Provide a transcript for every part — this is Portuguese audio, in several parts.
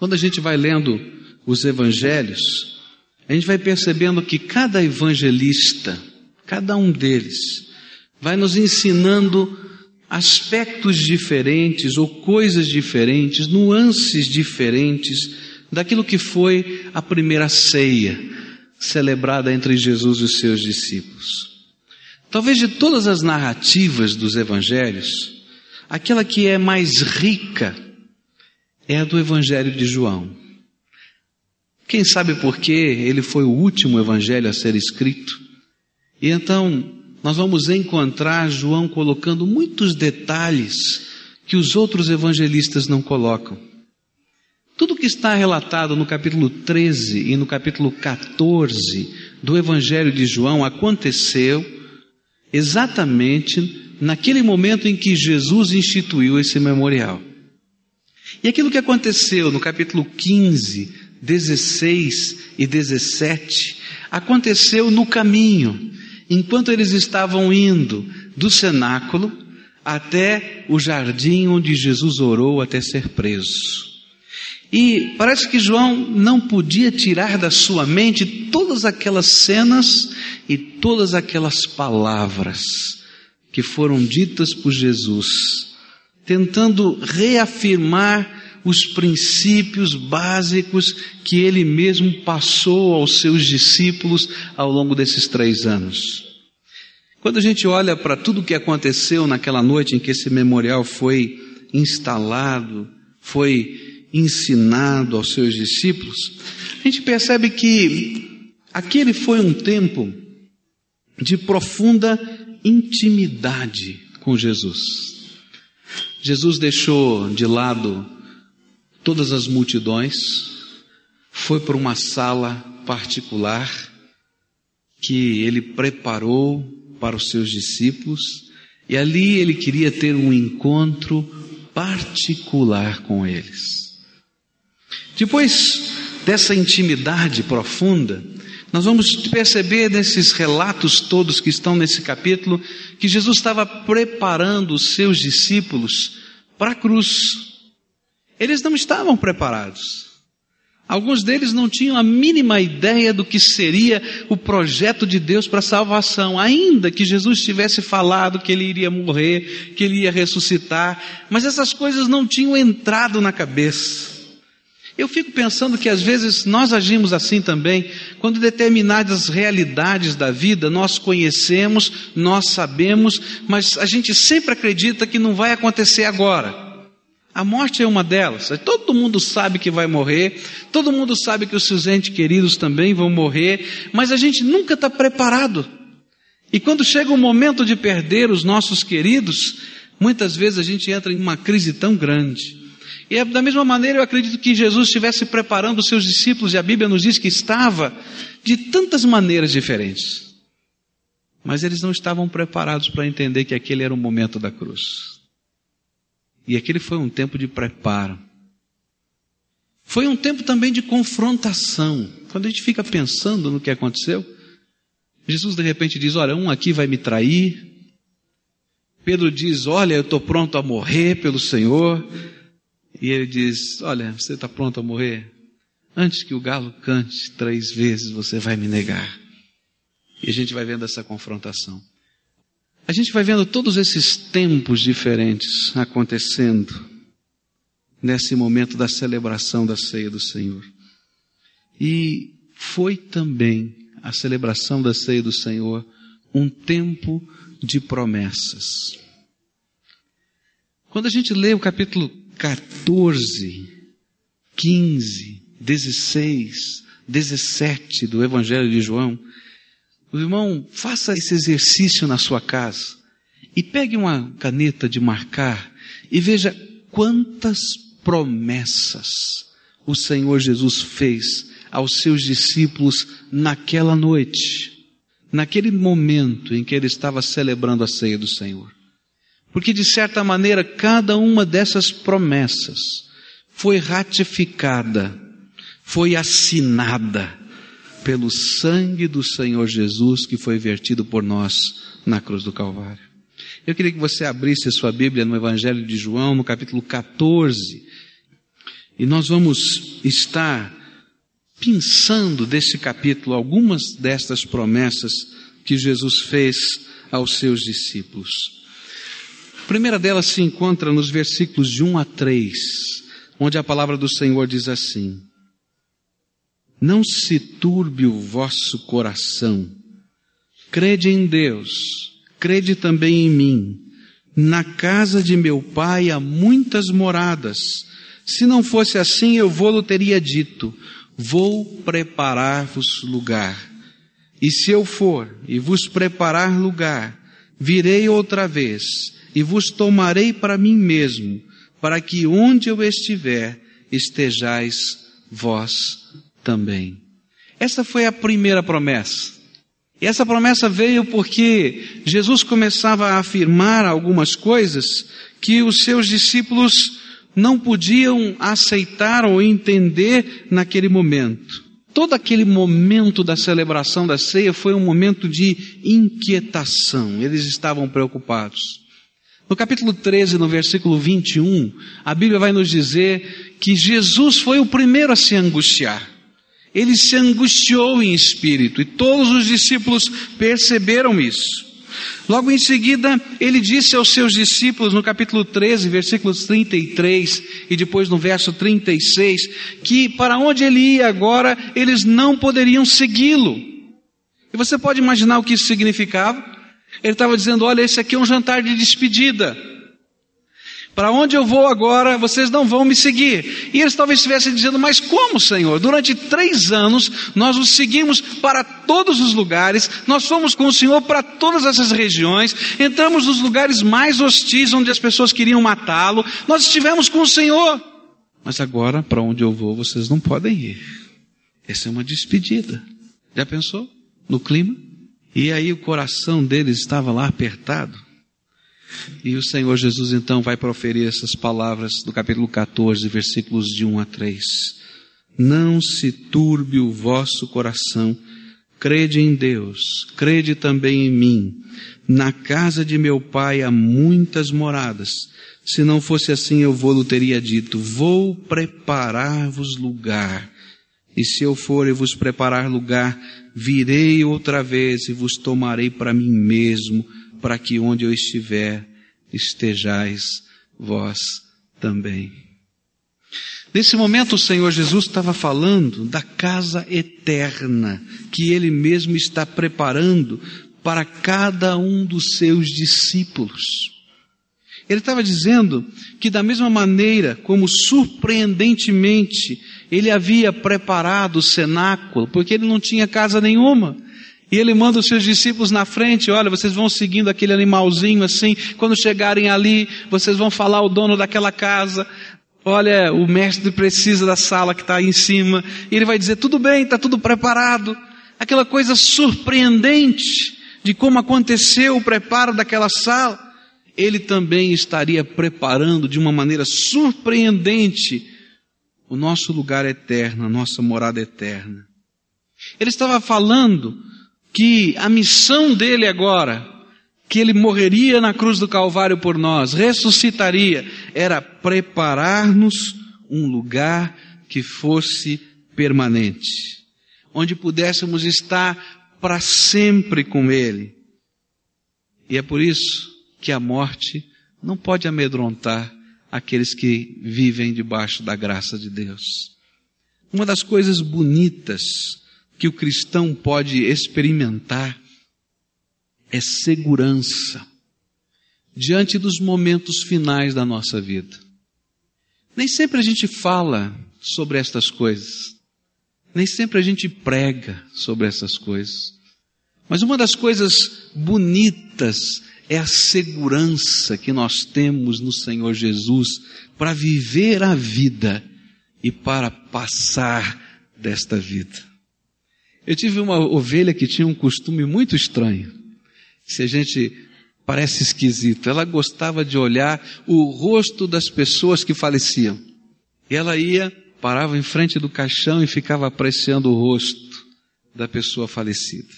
Quando a gente vai lendo os evangelhos, a gente vai percebendo que cada evangelista, cada um deles, vai nos ensinando aspectos diferentes ou coisas diferentes, nuances diferentes daquilo que foi a primeira ceia celebrada entre Jesus e os seus discípulos. Talvez de todas as narrativas dos evangelhos, aquela que é mais rica é a do evangelho de João. Quem sabe por quê ele foi o último evangelho a ser escrito? E então nós vamos encontrar João colocando muitos detalhes que os outros evangelistas não colocam. Tudo que está relatado no capítulo 13 e no capítulo 14 do Evangelho de João aconteceu exatamente naquele momento em que Jesus instituiu esse memorial. E aquilo que aconteceu no capítulo 15, 16 e 17 aconteceu no caminho, enquanto eles estavam indo do cenáculo até o jardim onde Jesus orou até ser preso. E parece que João não podia tirar da sua mente todas aquelas cenas e todas aquelas palavras que foram ditas por Jesus, tentando reafirmar os princípios básicos que ele mesmo passou aos seus discípulos ao longo desses três anos. Quando a gente olha para tudo o que aconteceu naquela noite em que esse memorial foi instalado, foi ensinado aos seus discípulos, a gente percebe que aquele foi um tempo de profunda intimidade com Jesus. Jesus deixou de lado todas as multidões, foi para uma sala particular que ele preparou para os seus discípulos, e ali ele queria ter um encontro particular com eles. Depois dessa intimidade profunda, nós vamos perceber nesses relatos todos que estão nesse capítulo que Jesus estava preparando os seus discípulos para a cruz. Eles não estavam preparados. Alguns deles não tinham a mínima ideia do que seria o projeto de Deus para a salvação, ainda que Jesus tivesse falado que ele iria morrer, que ele ia ressuscitar, mas essas coisas não tinham entrado na cabeça. Eu fico pensando que às vezes nós agimos assim também, quando determinadas realidades da vida nós conhecemos, nós sabemos, mas a gente sempre acredita que não vai acontecer agora. A morte é uma delas. Todo mundo sabe que vai morrer, todo mundo sabe que os seus entes queridos também vão morrer, mas a gente nunca está preparado. E quando chega o momento de perder os nossos queridos, muitas vezes a gente entra em uma crise tão grande e é da mesma maneira eu acredito que Jesus estivesse preparando os seus discípulos, e a Bíblia nos diz que estava de tantas maneiras diferentes. Mas eles não estavam preparados para entender que aquele era o momento da cruz. E aquele foi um tempo de preparo. Foi um tempo também de confrontação. Quando a gente fica pensando no que aconteceu, Jesus de repente diz: Olha, um aqui vai me trair. Pedro diz: Olha, eu estou pronto a morrer pelo Senhor. E ele diz: Olha, você está pronto a morrer? Antes que o galo cante três vezes, você vai me negar. E a gente vai vendo essa confrontação. A gente vai vendo todos esses tempos diferentes acontecendo nesse momento da celebração da ceia do Senhor. E foi também a celebração da ceia do Senhor um tempo de promessas. Quando a gente lê o capítulo 14, 15, 16, 17 do Evangelho de João, o irmão, faça esse exercício na sua casa e pegue uma caneta de marcar e veja quantas promessas o Senhor Jesus fez aos seus discípulos naquela noite, naquele momento em que ele estava celebrando a ceia do Senhor. Porque, de certa maneira, cada uma dessas promessas foi ratificada, foi assinada pelo sangue do Senhor Jesus que foi vertido por nós na cruz do Calvário. Eu queria que você abrisse a sua Bíblia no Evangelho de João, no capítulo 14, e nós vamos estar pensando desse capítulo algumas destas promessas que Jesus fez aos seus discípulos. Primeira delas se encontra nos versículos de 1 a 3, onde a palavra do Senhor diz assim: Não se turbe o vosso coração, crede em Deus, crede também em mim. Na casa de meu pai há muitas moradas. Se não fosse assim, eu vou-lo teria dito: Vou preparar-vos lugar. E se eu for e vos preparar lugar, virei outra vez e vos tomarei para mim mesmo, para que onde eu estiver, estejais vós também. Essa foi a primeira promessa. E essa promessa veio porque Jesus começava a afirmar algumas coisas que os seus discípulos não podiam aceitar ou entender naquele momento. Todo aquele momento da celebração da ceia foi um momento de inquietação, eles estavam preocupados. No capítulo 13, no versículo 21, a Bíblia vai nos dizer que Jesus foi o primeiro a se angustiar. Ele se angustiou em espírito e todos os discípulos perceberam isso. Logo em seguida, ele disse aos seus discípulos, no capítulo 13, versículos 33 e depois no verso 36, que para onde ele ia agora, eles não poderiam segui-lo. E você pode imaginar o que isso significava? Ele estava dizendo: olha, esse aqui é um jantar de despedida. Para onde eu vou agora, vocês não vão me seguir. E eles talvez estivessem dizendo, mas como, Senhor? Durante três anos nós os seguimos para todos os lugares, nós fomos com o Senhor para todas essas regiões, entramos nos lugares mais hostis onde as pessoas queriam matá-lo, nós estivemos com o Senhor. Mas agora, para onde eu vou, vocês não podem ir. Essa é uma despedida. Já pensou? No clima? E aí o coração deles estava lá apertado. E o Senhor Jesus então vai proferir essas palavras do capítulo 14, versículos de 1 a 3. Não se turbe o vosso coração, crede em Deus, crede também em mim. Na casa de meu pai há muitas moradas. Se não fosse assim, eu vou-lo teria dito, vou preparar-vos lugar. E se eu for e vos preparar lugar, virei outra vez e vos tomarei para mim mesmo, para que onde eu estiver estejais vós também. Nesse momento o Senhor Jesus estava falando da casa eterna que Ele mesmo está preparando para cada um dos seus discípulos. Ele estava dizendo que da mesma maneira como surpreendentemente ele havia preparado o cenáculo, porque ele não tinha casa nenhuma, e ele manda os seus discípulos na frente, olha, vocês vão seguindo aquele animalzinho assim, quando chegarem ali, vocês vão falar ao dono daquela casa, olha, o mestre precisa da sala que está aí em cima, e ele vai dizer, tudo bem, está tudo preparado. Aquela coisa surpreendente de como aconteceu o preparo daquela sala, ele também estaria preparando de uma maneira surpreendente o nosso lugar eterno, a nossa morada eterna. Ele estava falando que a missão dele agora, que ele morreria na cruz do Calvário por nós, ressuscitaria, era preparar-nos um lugar que fosse permanente, onde pudéssemos estar para sempre com ele. E é por isso que a morte não pode amedrontar aqueles que vivem debaixo da graça de Deus. Uma das coisas bonitas que o cristão pode experimentar é segurança diante dos momentos finais da nossa vida. Nem sempre a gente fala sobre estas coisas, nem sempre a gente prega sobre essas coisas, mas uma das coisas bonitas é a segurança que nós temos no Senhor Jesus para viver a vida e para passar desta vida. Eu tive uma ovelha que tinha um costume muito estranho. Se a gente parece esquisito, ela gostava de olhar o rosto das pessoas que faleciam. E ela ia, parava em frente do caixão e ficava apreciando o rosto da pessoa falecida.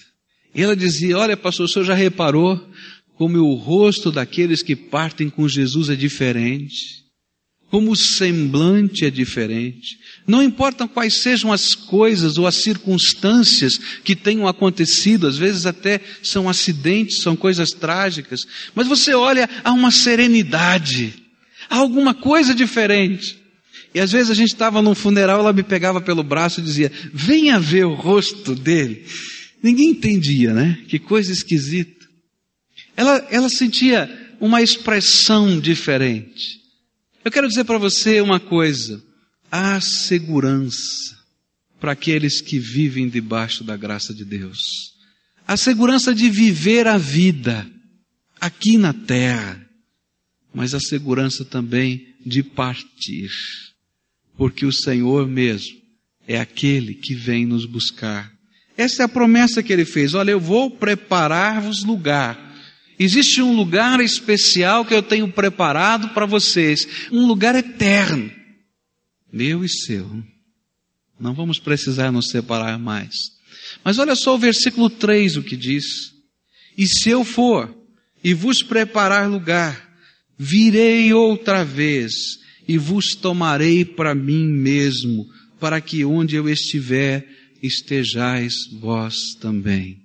E ela dizia: Olha, pastor, o senhor já reparou como o rosto daqueles que partem com Jesus é diferente? como o semblante é diferente. Não importam quais sejam as coisas ou as circunstâncias que tenham acontecido, às vezes até são acidentes, são coisas trágicas, mas você olha, há uma serenidade, há alguma coisa diferente. E às vezes a gente estava num funeral, ela me pegava pelo braço e dizia: Venha ver o rosto dele. Ninguém entendia, né? Que coisa esquisita. Ela, ela sentia uma expressão diferente. Eu quero dizer para você uma coisa: há segurança para aqueles que vivem debaixo da graça de Deus. A segurança de viver a vida aqui na terra, mas a segurança também de partir, porque o Senhor mesmo é aquele que vem nos buscar. Essa é a promessa que ele fez. Olha, eu vou preparar-vos lugar Existe um lugar especial que eu tenho preparado para vocês, um lugar eterno, meu e seu. Não vamos precisar nos separar mais. Mas olha só o versículo 3 o que diz: E se eu for e vos preparar lugar, virei outra vez e vos tomarei para mim mesmo, para que onde eu estiver estejais vós também.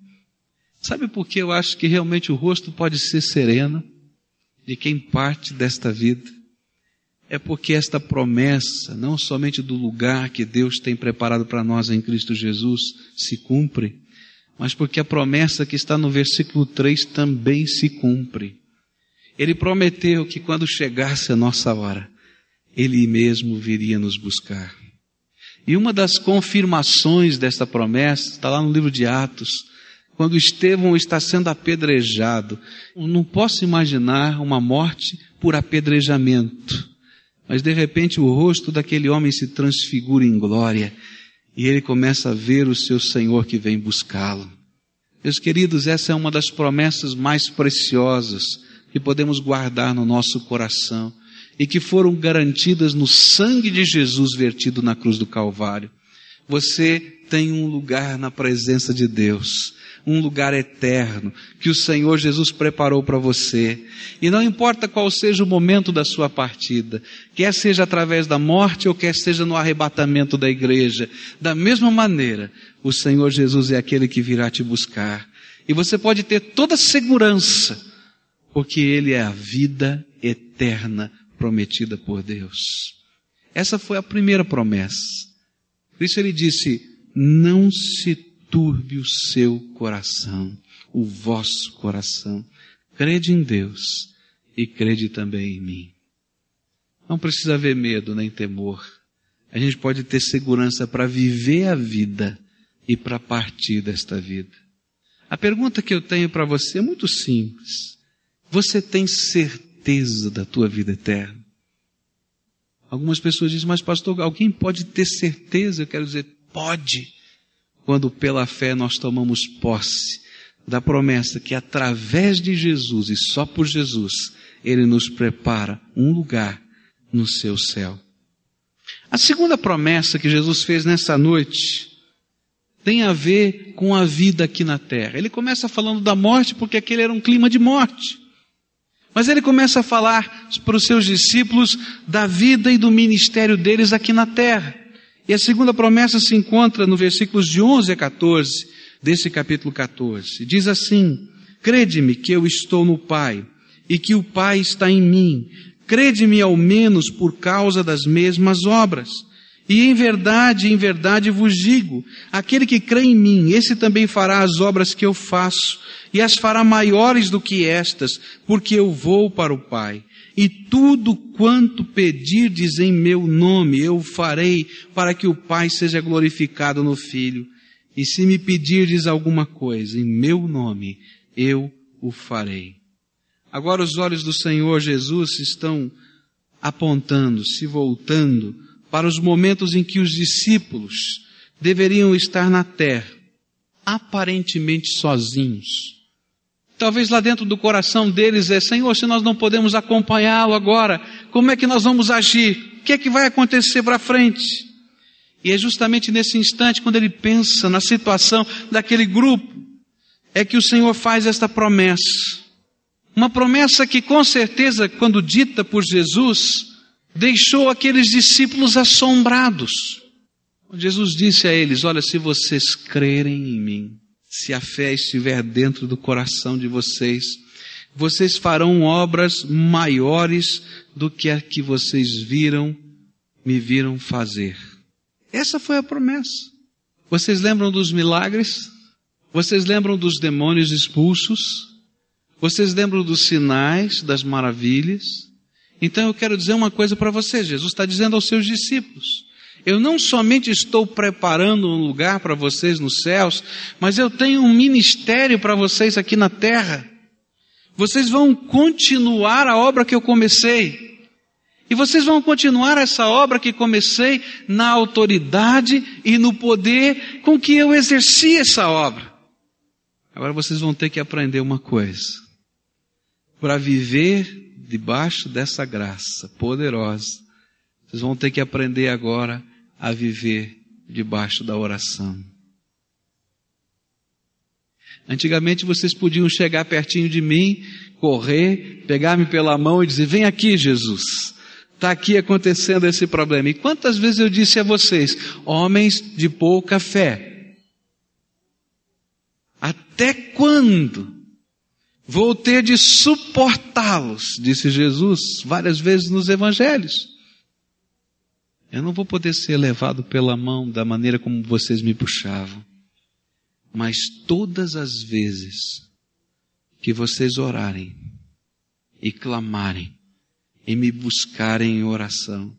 Sabe por que eu acho que realmente o rosto pode ser sereno de quem parte desta vida? É porque esta promessa, não somente do lugar que Deus tem preparado para nós em Cristo Jesus, se cumpre, mas porque a promessa que está no versículo 3 também se cumpre. Ele prometeu que quando chegasse a nossa hora, Ele mesmo viria nos buscar. E uma das confirmações desta promessa está lá no livro de Atos, quando Estevão está sendo apedrejado. Eu não posso imaginar uma morte por apedrejamento. Mas de repente o rosto daquele homem se transfigura em glória e ele começa a ver o seu Senhor que vem buscá-lo. Meus queridos, essa é uma das promessas mais preciosas que podemos guardar no nosso coração e que foram garantidas no sangue de Jesus vertido na cruz do Calvário. Você tem um lugar na presença de Deus um lugar eterno que o Senhor Jesus preparou para você. E não importa qual seja o momento da sua partida, quer seja através da morte ou quer seja no arrebatamento da igreja, da mesma maneira, o Senhor Jesus é aquele que virá te buscar. E você pode ter toda segurança, porque Ele é a vida eterna prometida por Deus. Essa foi a primeira promessa. Por isso ele disse: não se turbe o seu coração, o vosso coração. Crede em Deus e crede também em mim. Não precisa haver medo nem temor. A gente pode ter segurança para viver a vida e para partir desta vida. A pergunta que eu tenho para você é muito simples. Você tem certeza da tua vida eterna? Algumas pessoas dizem, mas pastor, alguém pode ter certeza? Eu quero dizer, pode quando pela fé nós tomamos posse da promessa que através de Jesus e só por Jesus, Ele nos prepara um lugar no seu céu. A segunda promessa que Jesus fez nessa noite tem a ver com a vida aqui na terra. Ele começa falando da morte porque aquele era um clima de morte. Mas ele começa a falar para os seus discípulos da vida e do ministério deles aqui na terra. E a segunda promessa se encontra no versículos de 11 a 14 desse capítulo 14. Diz assim: Crede-me que eu estou no Pai e que o Pai está em mim. Crede-me ao menos por causa das mesmas obras. E em verdade, em verdade vos digo: aquele que crê em mim, esse também fará as obras que eu faço, e as fará maiores do que estas, porque eu vou para o Pai. E tudo quanto pedirdes em meu nome, eu farei para que o Pai seja glorificado no Filho. E se me pedirdes alguma coisa em meu nome, eu o farei. Agora os olhos do Senhor Jesus estão apontando, se voltando para os momentos em que os discípulos deveriam estar na terra, aparentemente sozinhos Talvez lá dentro do coração deles é, Senhor, se nós não podemos acompanhá-lo agora, como é que nós vamos agir? O que é que vai acontecer para frente? E é justamente nesse instante, quando ele pensa na situação daquele grupo, é que o Senhor faz esta promessa. Uma promessa que com certeza, quando dita por Jesus, deixou aqueles discípulos assombrados. Jesus disse a eles: Olha, se vocês crerem em mim, se a fé estiver dentro do coração de vocês, vocês farão obras maiores do que a que vocês viram, me viram fazer. Essa foi a promessa. Vocês lembram dos milagres? Vocês lembram dos demônios expulsos? Vocês lembram dos sinais, das maravilhas? Então eu quero dizer uma coisa para vocês. Jesus está dizendo aos seus discípulos: eu não somente estou preparando um lugar para vocês nos céus, mas eu tenho um ministério para vocês aqui na terra. Vocês vão continuar a obra que eu comecei. E vocês vão continuar essa obra que comecei na autoridade e no poder com que eu exerci essa obra. Agora vocês vão ter que aprender uma coisa. Para viver debaixo dessa graça poderosa, vocês vão ter que aprender agora a viver debaixo da oração. Antigamente vocês podiam chegar pertinho de mim, correr, pegar-me pela mão e dizer: Vem aqui, Jesus. Está aqui acontecendo esse problema. E quantas vezes eu disse a vocês, homens de pouca fé, até quando vou ter de suportá-los? Disse Jesus várias vezes nos evangelhos. Eu não vou poder ser levado pela mão da maneira como vocês me puxavam. Mas todas as vezes que vocês orarem e clamarem e me buscarem em oração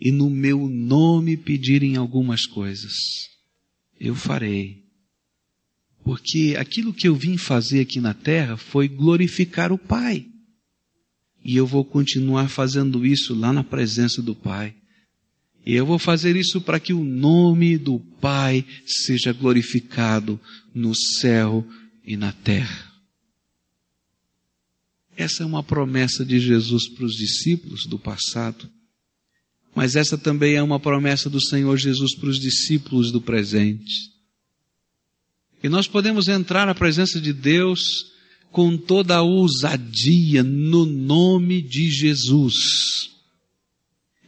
e no meu nome pedirem algumas coisas, eu farei. Porque aquilo que eu vim fazer aqui na terra foi glorificar o Pai. E eu vou continuar fazendo isso lá na presença do Pai. E eu vou fazer isso para que o nome do Pai seja glorificado no céu e na terra. Essa é uma promessa de Jesus para os discípulos do passado, mas essa também é uma promessa do Senhor Jesus para os discípulos do presente. E nós podemos entrar na presença de Deus com toda a ousadia no nome de Jesus.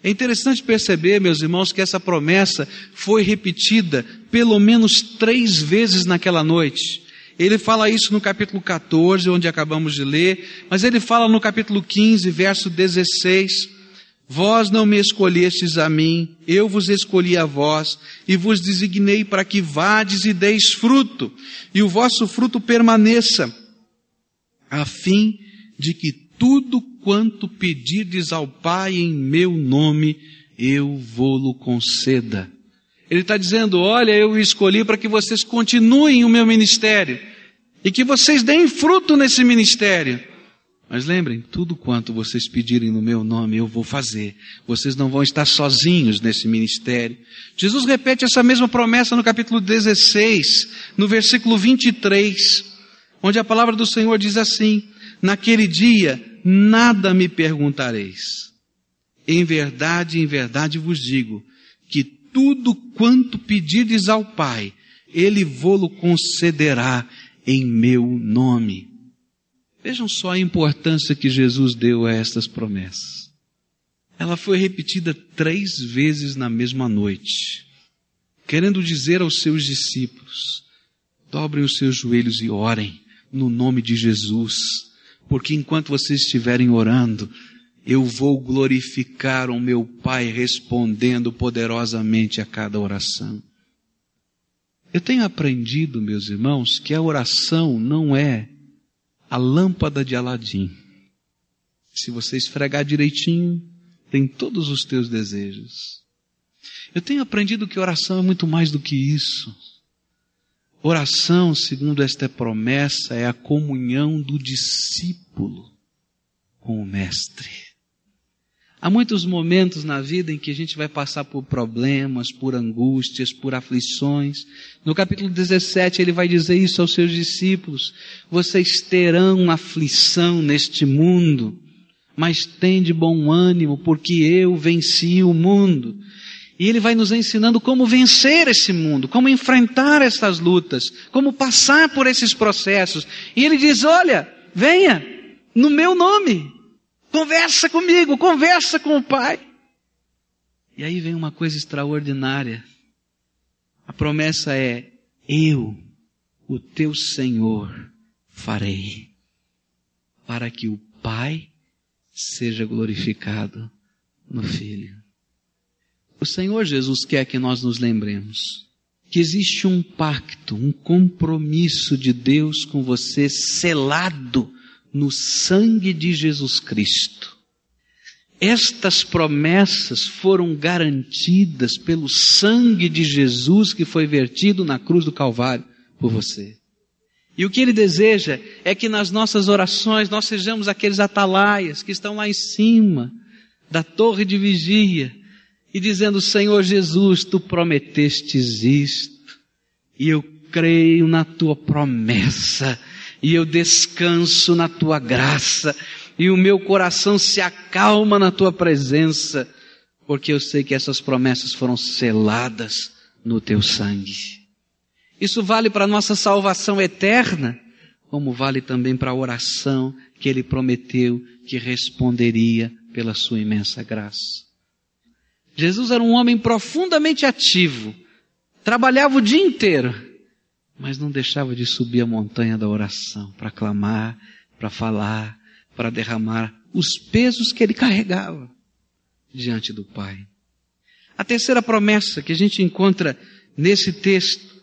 É interessante perceber, meus irmãos, que essa promessa foi repetida pelo menos três vezes naquela noite. Ele fala isso no capítulo 14, onde acabamos de ler, mas ele fala no capítulo 15, verso 16: Vós não me escolhestes a mim, eu vos escolhi a vós, e vos designei para que vades e deis fruto, e o vosso fruto permaneça, a fim de que tudo quanto pedirdes ao Pai em meu nome, eu vou-lo conceda. Ele está dizendo: olha, eu escolhi para que vocês continuem o meu ministério e que vocês deem fruto nesse ministério. Mas lembrem, tudo quanto vocês pedirem no meu nome, eu vou fazer. Vocês não vão estar sozinhos nesse ministério. Jesus repete essa mesma promessa no capítulo 16, no versículo 23, onde a palavra do Senhor diz assim: Naquele dia, nada me perguntareis. Em verdade, em verdade vos digo, que tudo quanto pedirdes ao Pai, Ele vô-lo concederá em meu nome. Vejam só a importância que Jesus deu a estas promessas. Ela foi repetida três vezes na mesma noite, querendo dizer aos seus discípulos: dobrem os seus joelhos e orem no nome de Jesus porque enquanto vocês estiverem orando, eu vou glorificar o meu Pai respondendo poderosamente a cada oração. Eu tenho aprendido, meus irmãos, que a oração não é a lâmpada de Aladim. Se você esfregar direitinho, tem todos os teus desejos. Eu tenho aprendido que oração é muito mais do que isso. Oração, segundo esta promessa, é a comunhão do discípulo com o Mestre. Há muitos momentos na vida em que a gente vai passar por problemas, por angústias, por aflições. No capítulo 17 ele vai dizer isso aos seus discípulos: Vocês terão aflição neste mundo, mas tende bom ânimo, porque eu venci o mundo. E ele vai nos ensinando como vencer esse mundo, como enfrentar essas lutas, como passar por esses processos. E ele diz: Olha, venha, no meu nome, conversa comigo, conversa com o Pai. E aí vem uma coisa extraordinária. A promessa é: Eu, o teu Senhor, farei, para que o Pai seja glorificado no Filho. O Senhor Jesus quer que nós nos lembremos que existe um pacto, um compromisso de Deus com você selado no sangue de Jesus Cristo. Estas promessas foram garantidas pelo sangue de Jesus que foi vertido na cruz do Calvário por você. E o que ele deseja é que nas nossas orações nós sejamos aqueles atalaias que estão lá em cima da torre de vigia e dizendo: Senhor Jesus, tu prometestes isto, e eu creio na tua promessa, e eu descanso na tua graça, e o meu coração se acalma na tua presença, porque eu sei que essas promessas foram seladas no teu sangue. Isso vale para a nossa salvação eterna, como vale também para a oração que ele prometeu que responderia pela sua imensa graça. Jesus era um homem profundamente ativo, trabalhava o dia inteiro, mas não deixava de subir a montanha da oração para clamar, para falar, para derramar os pesos que ele carregava diante do Pai. A terceira promessa que a gente encontra nesse texto,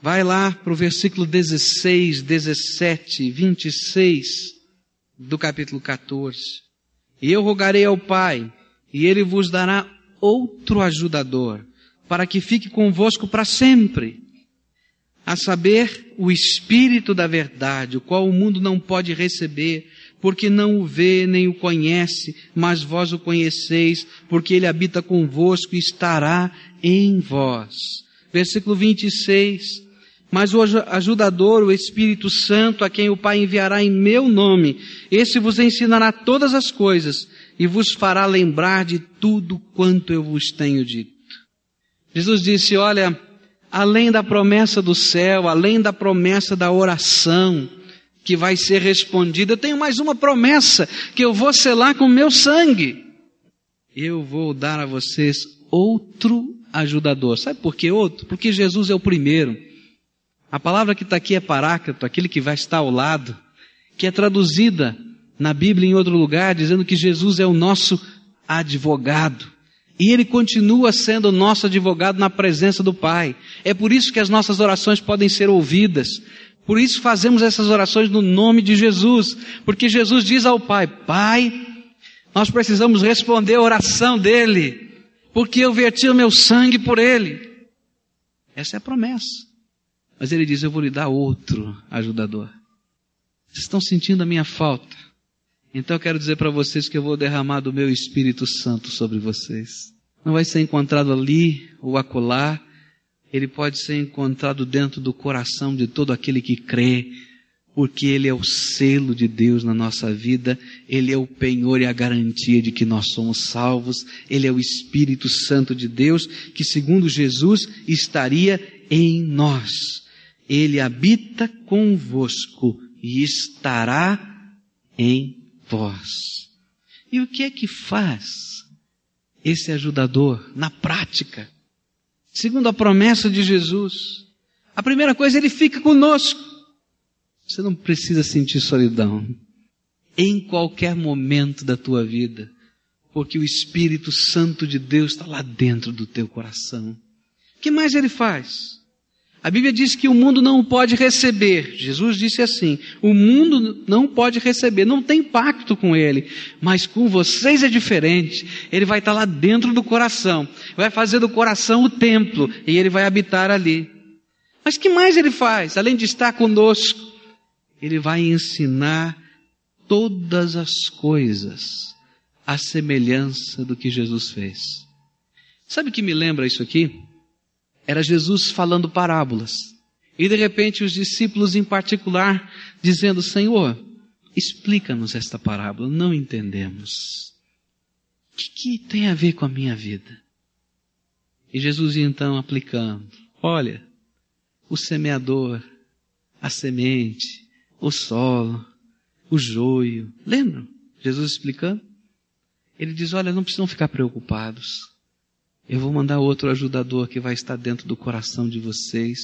vai lá para o versículo 16, 17, 26 do capítulo 14. E eu rogarei ao Pai, e ele vos dará outro ajudador, para que fique convosco para sempre. A saber, o Espírito da Verdade, o qual o mundo não pode receber, porque não o vê nem o conhece, mas vós o conheceis, porque ele habita convosco e estará em vós. Versículo 26. Mas o ajudador, o Espírito Santo, a quem o Pai enviará em meu nome, esse vos ensinará todas as coisas e vos fará lembrar de tudo quanto eu vos tenho dito. Jesus disse, olha, além da promessa do céu, além da promessa da oração, que vai ser respondida, eu tenho mais uma promessa, que eu vou selar com meu sangue. Eu vou dar a vocês outro ajudador. Sabe por que outro? Porque Jesus é o primeiro. A palavra que está aqui é paráclito, aquele que vai estar ao lado, que é traduzida na Bíblia em outro lugar, dizendo que Jesus é o nosso advogado. E ele continua sendo o nosso advogado na presença do Pai. É por isso que as nossas orações podem ser ouvidas. Por isso fazemos essas orações no nome de Jesus. Porque Jesus diz ao Pai: Pai, nós precisamos responder a oração dele. Porque eu verti o meu sangue por ele. Essa é a promessa. Mas ele diz: Eu vou lhe dar outro ajudador. Vocês estão sentindo a minha falta? Então eu quero dizer para vocês que eu vou derramar do meu Espírito Santo sobre vocês. Não vai ser encontrado ali ou acolá, ele pode ser encontrado dentro do coração de todo aquele que crê, porque ele é o selo de Deus na nossa vida, ele é o penhor e a garantia de que nós somos salvos, ele é o Espírito Santo de Deus, que segundo Jesus estaria em nós. Ele habita convosco e estará em vós. E o que é que faz esse ajudador na prática? Segundo a promessa de Jesus, a primeira coisa, ele fica conosco. Você não precisa sentir solidão em qualquer momento da tua vida, porque o Espírito Santo de Deus está lá dentro do teu coração. O que mais ele faz? A Bíblia diz que o mundo não pode receber. Jesus disse assim: o mundo não pode receber, não tem pacto com ele, mas com vocês é diferente. Ele vai estar lá dentro do coração, vai fazer do coração o templo e ele vai habitar ali. Mas que mais ele faz? Além de estar conosco, ele vai ensinar todas as coisas à semelhança do que Jesus fez. Sabe o que me lembra isso aqui? Era Jesus falando parábolas. E de repente os discípulos em particular dizendo, Senhor, explica-nos esta parábola, não entendemos. O que, que tem a ver com a minha vida? E Jesus então aplicando, olha, o semeador, a semente, o solo, o joio. Lembram? Jesus explicando? Ele diz, olha, não precisam ficar preocupados. Eu vou mandar outro ajudador que vai estar dentro do coração de vocês,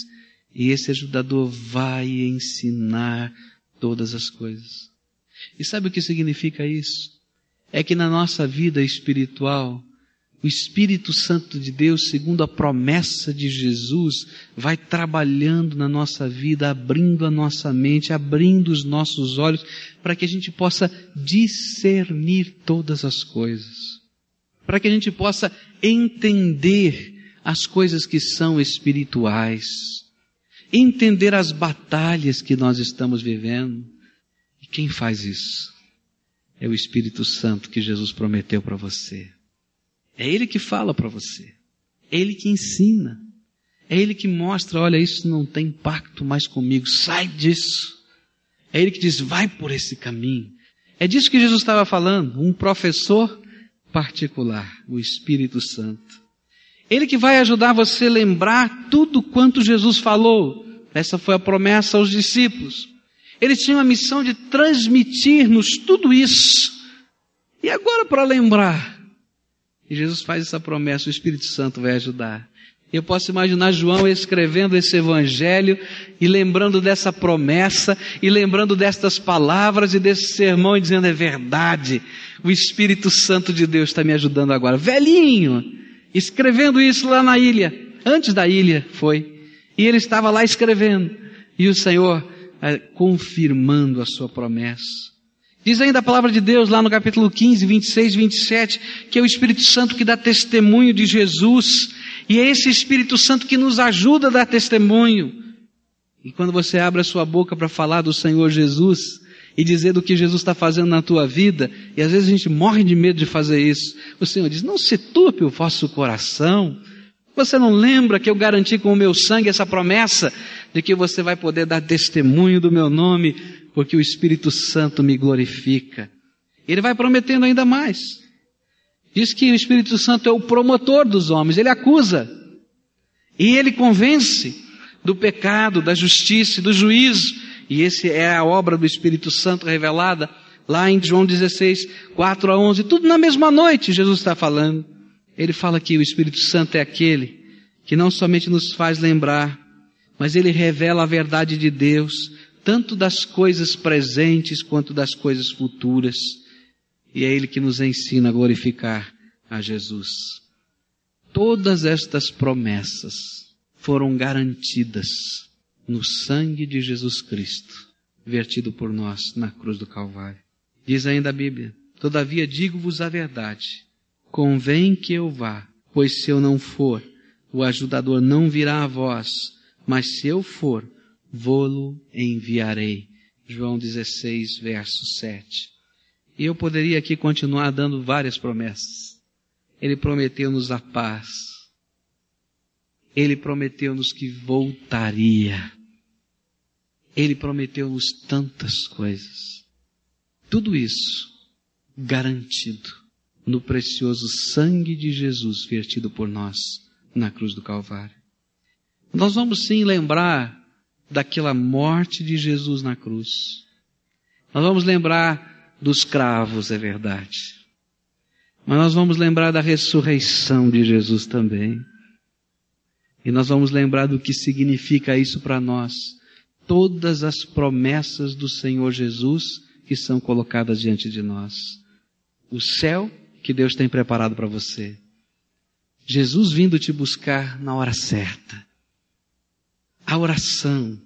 e esse ajudador vai ensinar todas as coisas. E sabe o que significa isso? É que na nossa vida espiritual, o Espírito Santo de Deus, segundo a promessa de Jesus, vai trabalhando na nossa vida, abrindo a nossa mente, abrindo os nossos olhos, para que a gente possa discernir todas as coisas. Para que a gente possa entender as coisas que são espirituais. Entender as batalhas que nós estamos vivendo. E quem faz isso? É o Espírito Santo que Jesus prometeu para você. É Ele que fala para você. É Ele que ensina. É Ele que mostra, olha, isso não tem impacto mais comigo, sai disso. É Ele que diz, vai por esse caminho. É disso que Jesus estava falando, um professor particular, o Espírito Santo. Ele que vai ajudar você a lembrar tudo quanto Jesus falou. Essa foi a promessa aos discípulos. Ele tinha a missão de transmitir-nos tudo isso. E agora para lembrar, e Jesus faz essa promessa, o Espírito Santo vai ajudar. Eu posso imaginar João escrevendo esse evangelho e lembrando dessa promessa e lembrando destas palavras e desse sermão e dizendo é verdade. O Espírito Santo de Deus está me ajudando agora. Velhinho, escrevendo isso lá na ilha. Antes da ilha foi. E ele estava lá escrevendo. E o Senhor é, confirmando a sua promessa. Diz ainda a palavra de Deus lá no capítulo 15, 26, 27, que é o Espírito Santo que dá testemunho de Jesus, e é esse Espírito Santo que nos ajuda a dar testemunho. E quando você abre a sua boca para falar do Senhor Jesus e dizer do que Jesus está fazendo na tua vida, e às vezes a gente morre de medo de fazer isso, o Senhor diz: Não se turpe o vosso coração. Você não lembra que eu garanti com o meu sangue essa promessa de que você vai poder dar testemunho do meu nome porque o Espírito Santo me glorifica. Ele vai prometendo ainda mais. Diz que o Espírito Santo é o promotor dos homens, ele acusa. E ele convence do pecado, da justiça e do juízo. E esse é a obra do Espírito Santo revelada lá em João 16, 4 a 11. Tudo na mesma noite Jesus está falando. Ele fala que o Espírito Santo é aquele que não somente nos faz lembrar, mas ele revela a verdade de Deus, tanto das coisas presentes quanto das coisas futuras. E é Ele que nos ensina a glorificar a Jesus. Todas estas promessas foram garantidas no sangue de Jesus Cristo, vertido por nós na cruz do Calvário. Diz ainda a Bíblia: Todavia digo-vos a verdade, convém que eu vá, pois se eu não for, o ajudador não virá a vós, mas se eu for, vô-lo enviarei. João 16, verso 7. E eu poderia aqui continuar dando várias promessas. Ele prometeu-nos a paz. Ele prometeu-nos que voltaria. Ele prometeu-nos tantas coisas. Tudo isso garantido no precioso sangue de Jesus vertido por nós na cruz do Calvário. Nós vamos sim lembrar daquela morte de Jesus na cruz. Nós vamos lembrar dos cravos, é verdade. Mas nós vamos lembrar da ressurreição de Jesus também. E nós vamos lembrar do que significa isso para nós. Todas as promessas do Senhor Jesus que são colocadas diante de nós. O céu que Deus tem preparado para você. Jesus vindo te buscar na hora certa a oração,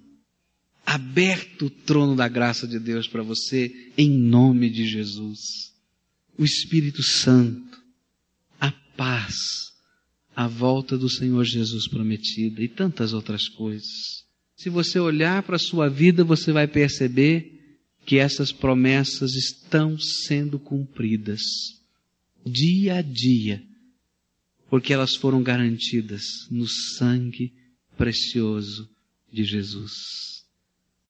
aberto o trono da graça de Deus para você, em nome de Jesus. O Espírito Santo, a paz, a volta do Senhor Jesus prometida e tantas outras coisas. Se você olhar para a sua vida, você vai perceber que essas promessas estão sendo cumpridas dia a dia, porque elas foram garantidas no sangue precioso de Jesus.